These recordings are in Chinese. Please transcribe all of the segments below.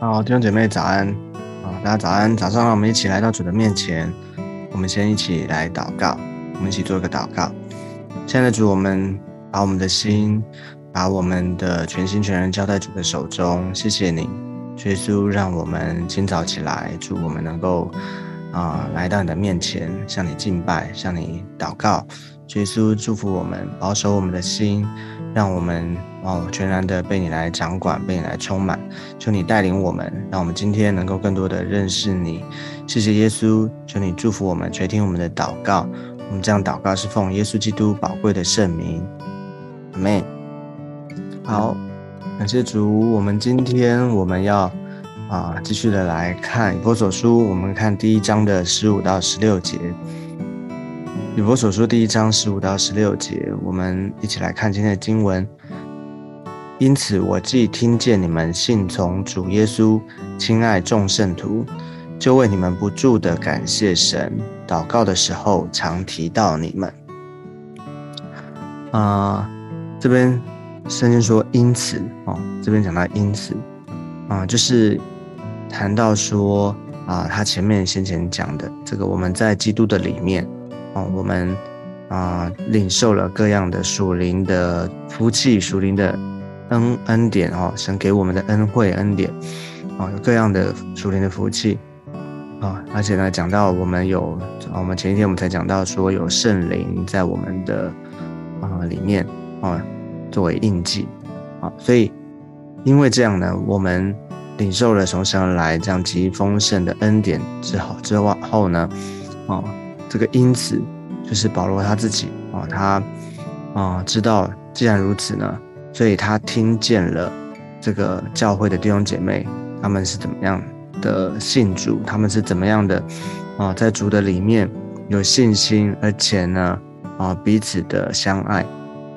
好，弟兄姐妹早安啊！大家早安，早上让我们一起来到主的面前，我们先一起来祷告，我们一起做一个祷告。亲爱的主，我们把我们的心，把我们的全心全人交在主的手中。谢谢你，耶稣，让我们今早起来，祝我们能够啊来到你的面前，向你敬拜，向你祷告。耶稣祝福我们，保守我们的心。让我们哦全然的被你来掌管，被你来充满。求你带领我们，让我们今天能够更多的认识你。谢谢耶稣，求你祝福我们，垂听我们的祷告。我们这样祷告是奉耶稣基督宝贵的圣名，阿门。好，感谢主。我们今天我们要啊继续的来看以弗所书，我们看第一章的十五到十六节。以佛所说第一章十五到十六节，我们一起来看今天的经文。因此，我既听见你们信从主耶稣，亲爱众圣徒，就为你们不住的感谢神。祷告的时候，常提到你们。啊，这边圣经说因此哦，这边讲到因此啊，就是谈到说啊，他前面先前讲的这个，我们在基督的里面。我们啊领受了各样的属灵的福气、属灵的恩恩典哦，神给我们的恩惠恩典啊，有各样的属灵的福气啊，而且呢，讲到我们有，我们前一天我们才讲到说有圣灵在我们的啊里面啊作为印记啊，所以因为这样呢，我们领受了从神而来这样极丰盛的恩典之后之后呢，哦。这个因此，就是保罗他自己啊，他啊知道，既然如此呢，所以他听见了这个教会的弟兄姐妹，他们是怎么样的信主，他们是怎么样的啊，在主的里面有信心，而且呢啊彼此的相爱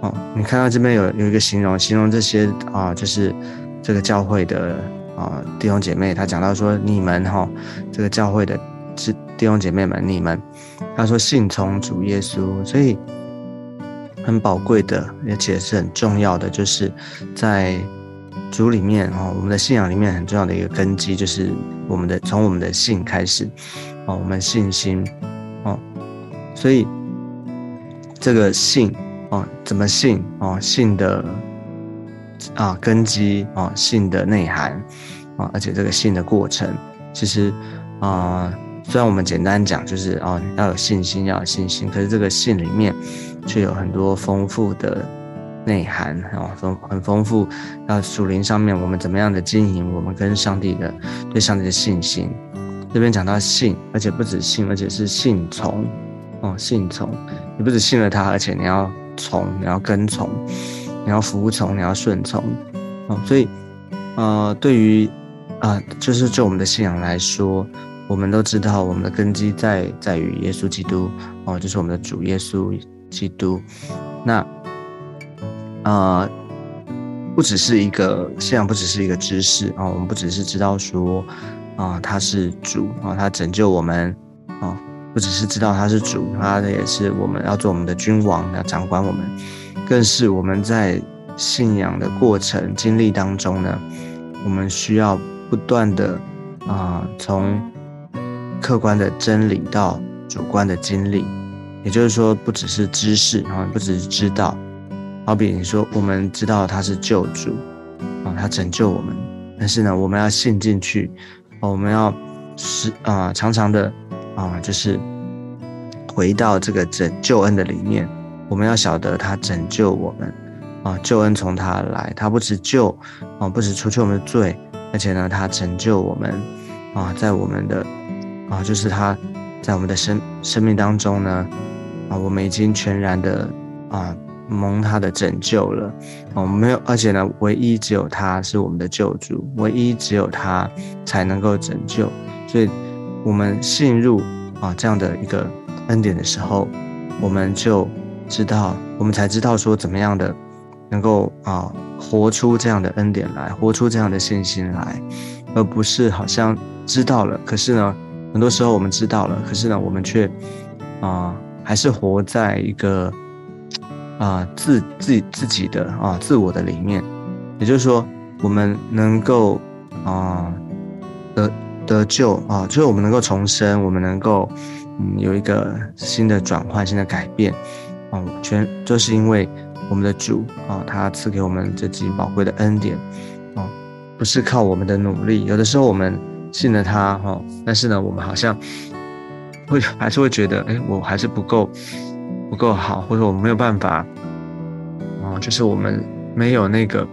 哦。你看到这边有有一个形容，形容这些啊，就是这个教会的啊弟兄姐妹，他讲到说，你们哈这个教会的弟弟兄姐妹们，你们。他说：“信从主耶稣，所以很宝贵的，而且是很重要的，就是在主里面哦，我们的信仰里面很重要的一个根基，就是我们的从我们的信开始哦，我们信心哦，所以这个信哦，怎么信哦，信的啊根基哦，信的内涵啊，而且这个信的过程，其实啊。”虽然我们简单讲就是哦要有信心要有信心，可是这个信里面却有很多丰富的内涵哦，丰很丰富。要属灵上面我们怎么样的经营，我们跟上帝的对上帝的信心。这边讲到信，而且不止信，而且是信从哦，信从。你不止信了他，而且你要从，你要跟从，你要服从，你要顺从哦。所以呃，对于啊，就是就我们的信仰来说。我们都知道，我们的根基在在于耶稣基督哦，就是我们的主耶稣基督。那啊，不只是一个信仰，不只是一个知识啊，我们不只是知道说啊，他是主啊，他拯救我们啊，不只是知道他是主，他也是我们要做我们的君王，要掌管我们，更是我们在信仰的过程经历当中呢，我们需要不断的啊，从客观的真理到主观的经历，也就是说，不只是知识啊，不只是知道。好比你说，我们知道他是救主啊，他拯救我们，但是呢，我们要信进去，我们要是啊，常常的啊，就是回到这个拯救恩的里面，我们要晓得他拯救我们啊，救恩从他来，他不止救啊，不止除去我们的罪，而且呢，他拯救我们啊，在我们的。啊，就是他，在我们的生生命当中呢，啊，我们已经全然的啊蒙他的拯救了，哦，没有，而且呢，唯一只有他是我们的救主，唯一只有他才能够拯救，所以，我们信入啊这样的一个恩典的时候，我们就知道，我们才知道说怎么样的能够啊活出这样的恩典来，活出这样的信心来，而不是好像知道了，可是呢。很多时候我们知道了，可是呢，我们却啊，还是活在一个啊自自自己的啊自我的里面。也就是说，我们能够啊得得救啊，就是我们能够重生，我们能够嗯有一个新的转换、新的改变，啊，全就是因为我们的主啊，他赐给我们这极宝贵的恩典，哦，不是靠我们的努力，有的时候我们信了他哈，但是呢，我们好像会还是会觉得，哎，我还是不够不够好，或者我没有办法，哦，就是我们没有那个，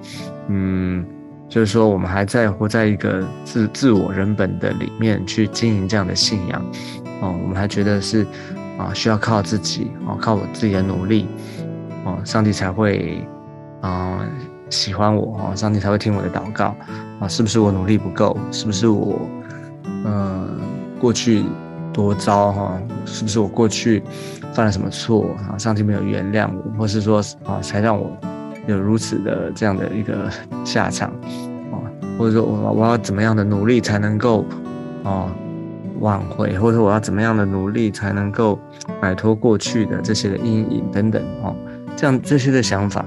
嗯。就是说，我们还在活在一个自自我人本的里面去经营这样的信仰，哦，我们还觉得是啊，需要靠自己哦，靠我自己的努力哦，上帝才会啊喜欢我哦，上帝才会听我的祷告啊，是不是我努力不够？是不是我嗯过去多糟哈？是不是我过去犯了什么错啊？上帝没有原谅我，或是说啊，才让我。有如此的这样的一个下场，啊，或者说我我要怎么样的努力才能够，哦，挽回，或者说我要怎么样的努力才能够摆脱过去的这些的阴影等等，哦，这样这些的想法，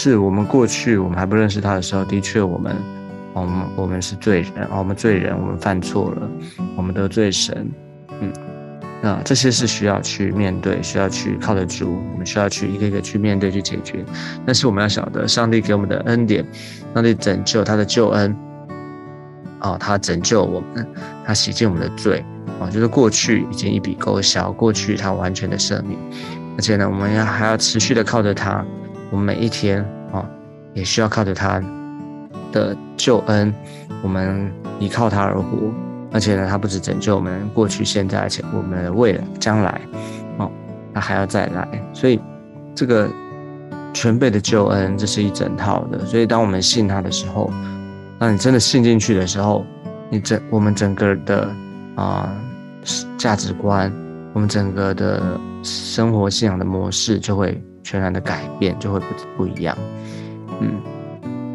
是我们过去我们还不认识他的时候，的确我们，我们我们是罪人，我们罪人，我们犯错了，我们得罪神，嗯。那这些是需要去面对，需要去靠得住，我们需要去一个一个去面对去解决。但是我们要晓得，上帝给我们的恩典，上帝拯救他的救恩，啊，他拯救我们，他洗净我们的罪，啊，就是过去已经一笔勾销，过去他完全的赦免。而且呢，我们要还要持续的靠着他，我们每一天啊，也需要靠着他的救恩，我们依靠他而活。而且呢，他不止拯救我们过去、现在，而且我们的未来、将来，哦，他还要再来。所以，这个全备的救恩，这是一整套的。所以，当我们信他的时候，当你真的信进去的时候，你整我们整个的啊价值观，我们整个的生活信仰的模式就会全然的改变，就会不不一样。嗯，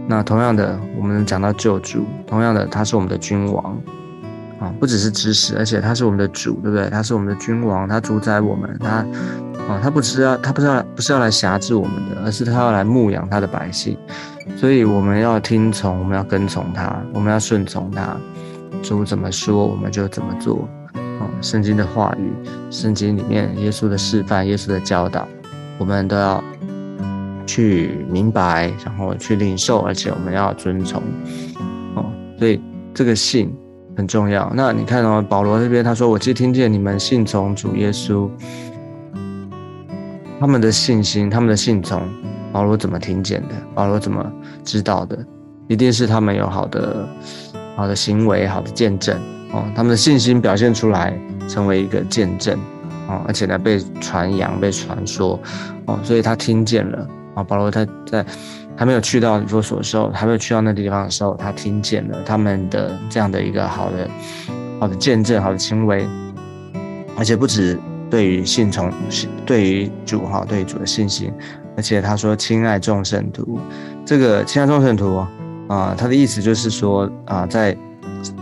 那同样的，我们讲到救主，同样的，他是我们的君王。啊，不只是知识，而且他是我们的主，对不对？他是我们的君王，他主宰我们，他啊，他不是要，他不是要，不是要来辖制我们的，而是他要来牧养他的百姓，所以我们要听从，我们要跟从他，我们要顺从他，主怎么说我们就怎么做。啊，圣经的话语，圣经里面耶稣的示范，耶稣的教导，我们都要去明白，然后去领受，而且我们要遵从。哦，所以这个信。很重要。那你看哦，保罗这边他说：“我既听见你们信从主耶稣，他们的信心，他们的信从，保罗怎么听见的？保罗怎么知道的？一定是他们有好的、好的行为、好的见证哦。他们的信心表现出来，成为一个见证哦，而且呢，被传扬、被传说哦，所以他听见了啊。保罗他在。还没有去到佛所的时候，还没有去到那地方的时候，他听见了他们的这样的一个好的、好的见证、好的行为，而且不止对于信从、对于主哈、对于主的信心，而且他说：“亲爱众圣徒，这个亲爱众圣徒啊，他的意思就是说啊，在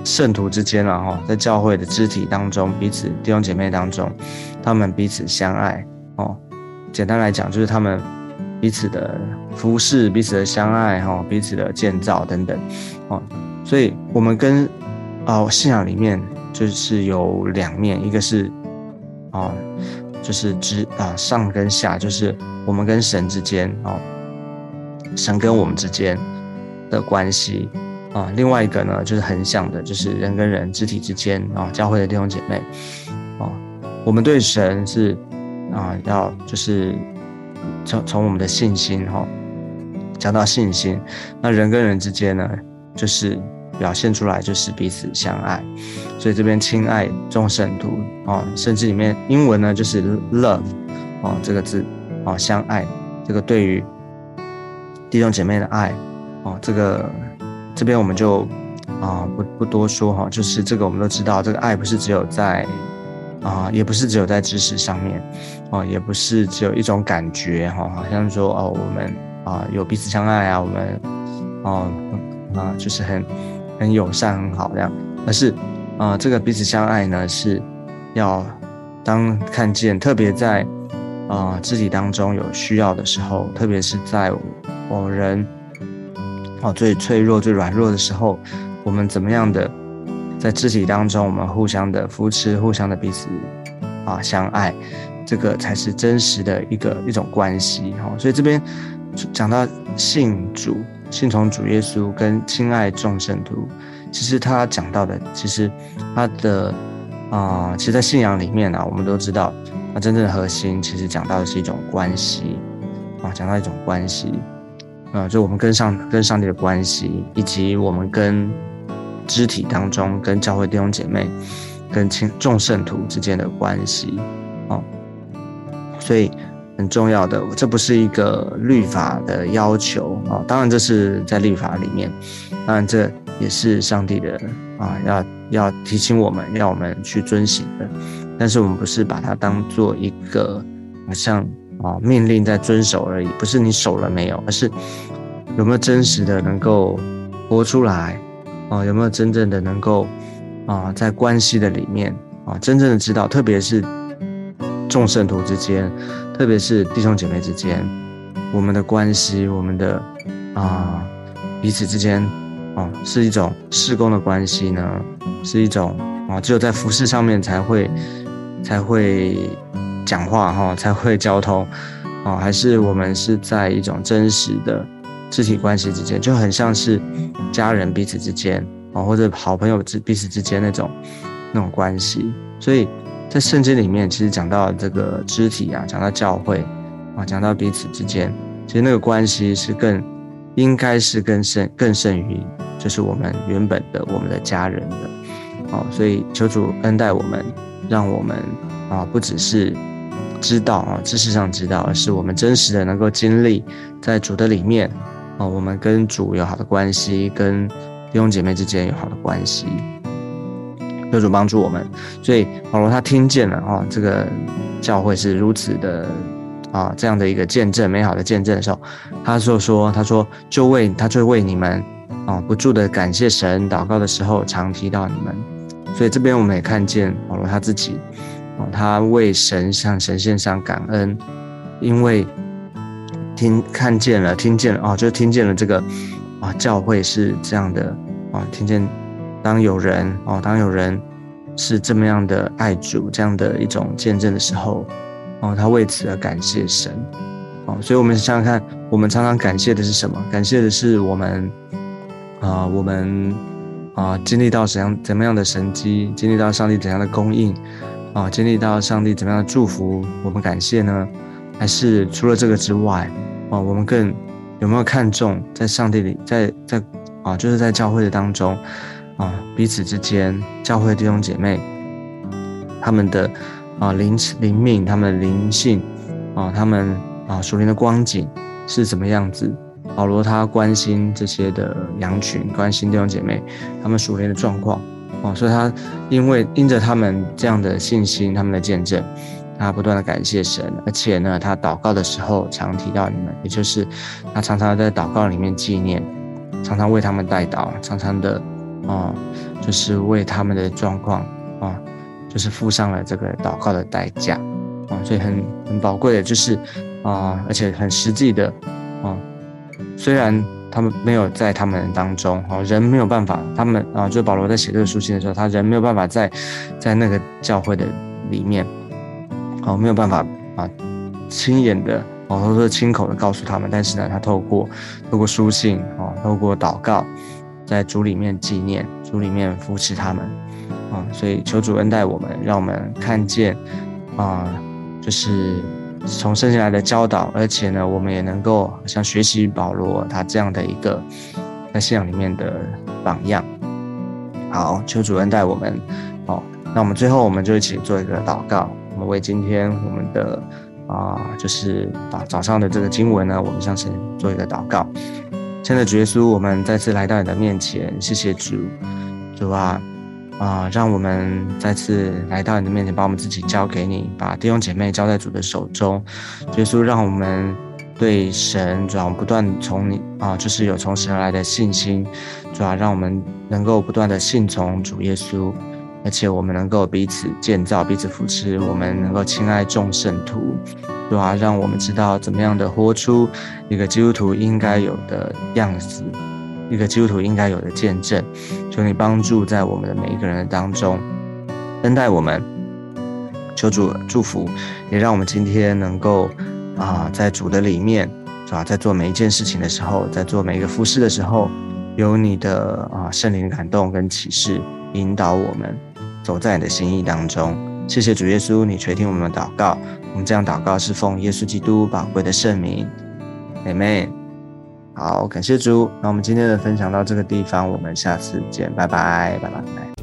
圣徒之间了哈，在教会的肢体当中，彼此弟兄姐妹当中，他们彼此相爱哦。简单来讲，就是他们。”彼此的服侍，彼此的相爱，哈，彼此的建造等等，哦，所以我们跟哦信仰里面就是有两面，一个是啊，就是之啊上跟下，就是我们跟神之间哦，神跟我们之间的关系啊，另外一个呢就是横向的，就是人跟人肢体之间啊，教会的弟兄姐妹，我们对神是啊要就是。从从我们的信心哈，讲到信心，那人跟人之间呢，就是表现出来就是彼此相爱，所以这边亲爱众圣徒啊，甚至里面英文呢就是 love 哦这个字哦相爱，这个对于弟兄姐妹的爱哦，这个这边我们就啊不不多说哈，就是这个我们都知道，这个爱不是只有在。啊，也不是只有在知识上面，哦，也不是只有一种感觉哈，好像说哦，我们啊有彼此相爱啊，我们哦啊就是很很友善很好这样，而是啊这个彼此相爱呢是要当看见，特别在啊肢体当中有需要的时候，特别是在我人哦最脆弱最软弱的时候，我们怎么样的在肢体当中，我们互相的扶持，互相的彼此啊相爱，这个才是真实的一个一种关系哈。所以这边讲到信主、信从主耶稣跟亲爱众圣徒，其实他讲到的，其实他的啊，其实，在信仰里面呢，我们都知道，那真正的核心其实讲到的是一种关系啊，讲到一种关系。啊，就我们跟上跟上帝的关系，以及我们跟肢体当中跟教会弟兄姐妹、跟亲众圣徒之间的关系，哦，所以很重要的，这不是一个律法的要求啊，当然这是在律法里面，当然这也是上帝的啊，要要提醒我们要我们去遵行的，但是我们不是把它当做一个好像。啊，命令在遵守而已，不是你守了没有，而是有没有真实的能够活出来啊？有没有真正的能够啊，在关系的里面啊，真正的知道，特别是众圣徒之间，特别是弟兄姐妹之间，我们的关系，我们的啊彼此之间啊，是一种事工的关系呢？是一种啊，只有在服饰上面才会才会。讲话哈才会交通，哦，还是我们是在一种真实的肢体关系之间，就很像是家人彼此之间啊，或者好朋友之彼此之间那种那种关系。所以在圣经里面，其实讲到这个肢体啊，讲到教会啊，讲到彼此之间，其实那个关系是更应该是更胜更胜于就是我们原本的我们的家人的啊。所以求主恩待我们，让我们啊不只是。知道啊，知识上知道，而是我们真实的能够经历在主的里面啊，我们跟主有好的关系，跟弟兄姐妹之间有好的关系，求主帮助我们。所以保罗他听见了啊，这个教会是如此的啊，这样的一个见证，美好的见证的时候，他就说，他说就为他就为你们啊不住的感谢神，祷告的时候常提到你们。所以这边我们也看见保罗他自己啊。他为神向神献上感恩，因为听看见了，听见了哦，就听见了这个啊，教会是这样的啊，听见当有人哦，当有人是这么样的爱主，这样的一种见证的时候，哦，他为此而感谢神哦，所以我们想想看，我们常常感谢的是什么？感谢的是我们啊，我们啊，经历到怎样怎么样的神迹，经历到上帝怎样的供应。啊，经历到上帝怎么样的祝福，我们感谢呢？还是除了这个之外，啊，我们更有没有看重在上帝里，在在啊，就是在教会的当中，啊，彼此之间，教会弟兄姐妹，他们的啊灵灵命，他们的灵性，啊，他们啊属灵的光景是怎么样子？保罗他关心这些的羊群，关心弟兄姐妹他们属灵的状况。哦，所以他因为因着他们这样的信心，他们的见证，他不断的感谢神，而且呢，他祷告的时候常提到你们，也就是他常常在祷告里面纪念，常常为他们代祷，常常的啊，就是为他们的状况啊，就是付上了这个祷告的代价啊，所以很很宝贵的，就是啊，而且很实际的啊，虽然。他们没有在他们当中，哦，人没有办法，他们啊，就保罗在写这个书信的时候，他人没有办法在，在那个教会的里面，哦，没有办法啊，亲眼的，哦，或者亲口的告诉他们，但是呢，他透过透过书信，哦，透过祷告，在主里面纪念，主里面扶持他们，啊，所以求主恩待我们，让我们看见，啊，就是。从圣经来的教导，而且呢，我们也能够像学习保罗他这样的一个在信仰里面的榜样。好，求主恩待我们。好，那我们最后我们就一起做一个祷告。为今天我们的啊，就是啊早上的这个经文呢，我们向神做一个祷告。亲爱的主耶稣，我们再次来到你的面前，谢谢主，主啊。啊，让我们再次来到你的面前，把我们自己交给你，把弟兄姐妹交在主的手中。耶稣，让我们对神主要不断从你啊，就是有从神而来的信心，主要让我们能够不断的信从主耶稣，而且我们能够彼此建造、彼此扶持，我们能够亲爱众圣徒，主要让我们知道怎么样的活出一个基督徒应该有的样子，一个基督徒应该有的见证。求你帮助在我们的每一个人当中，恩待我们。求主祝福，也让我们今天能够啊，在主的里面，是吧？在做每一件事情的时候，在做每一个服饰的时候，有你的啊圣灵感动跟启示引导我们走在你的心意当中。谢谢主耶稣，你垂听我们的祷告。我们这样祷告是奉耶稣基督宝贵的圣名，Amen。好，感谢主。那我们今天的分享到这个地方，我们下次见，拜拜，拜拜。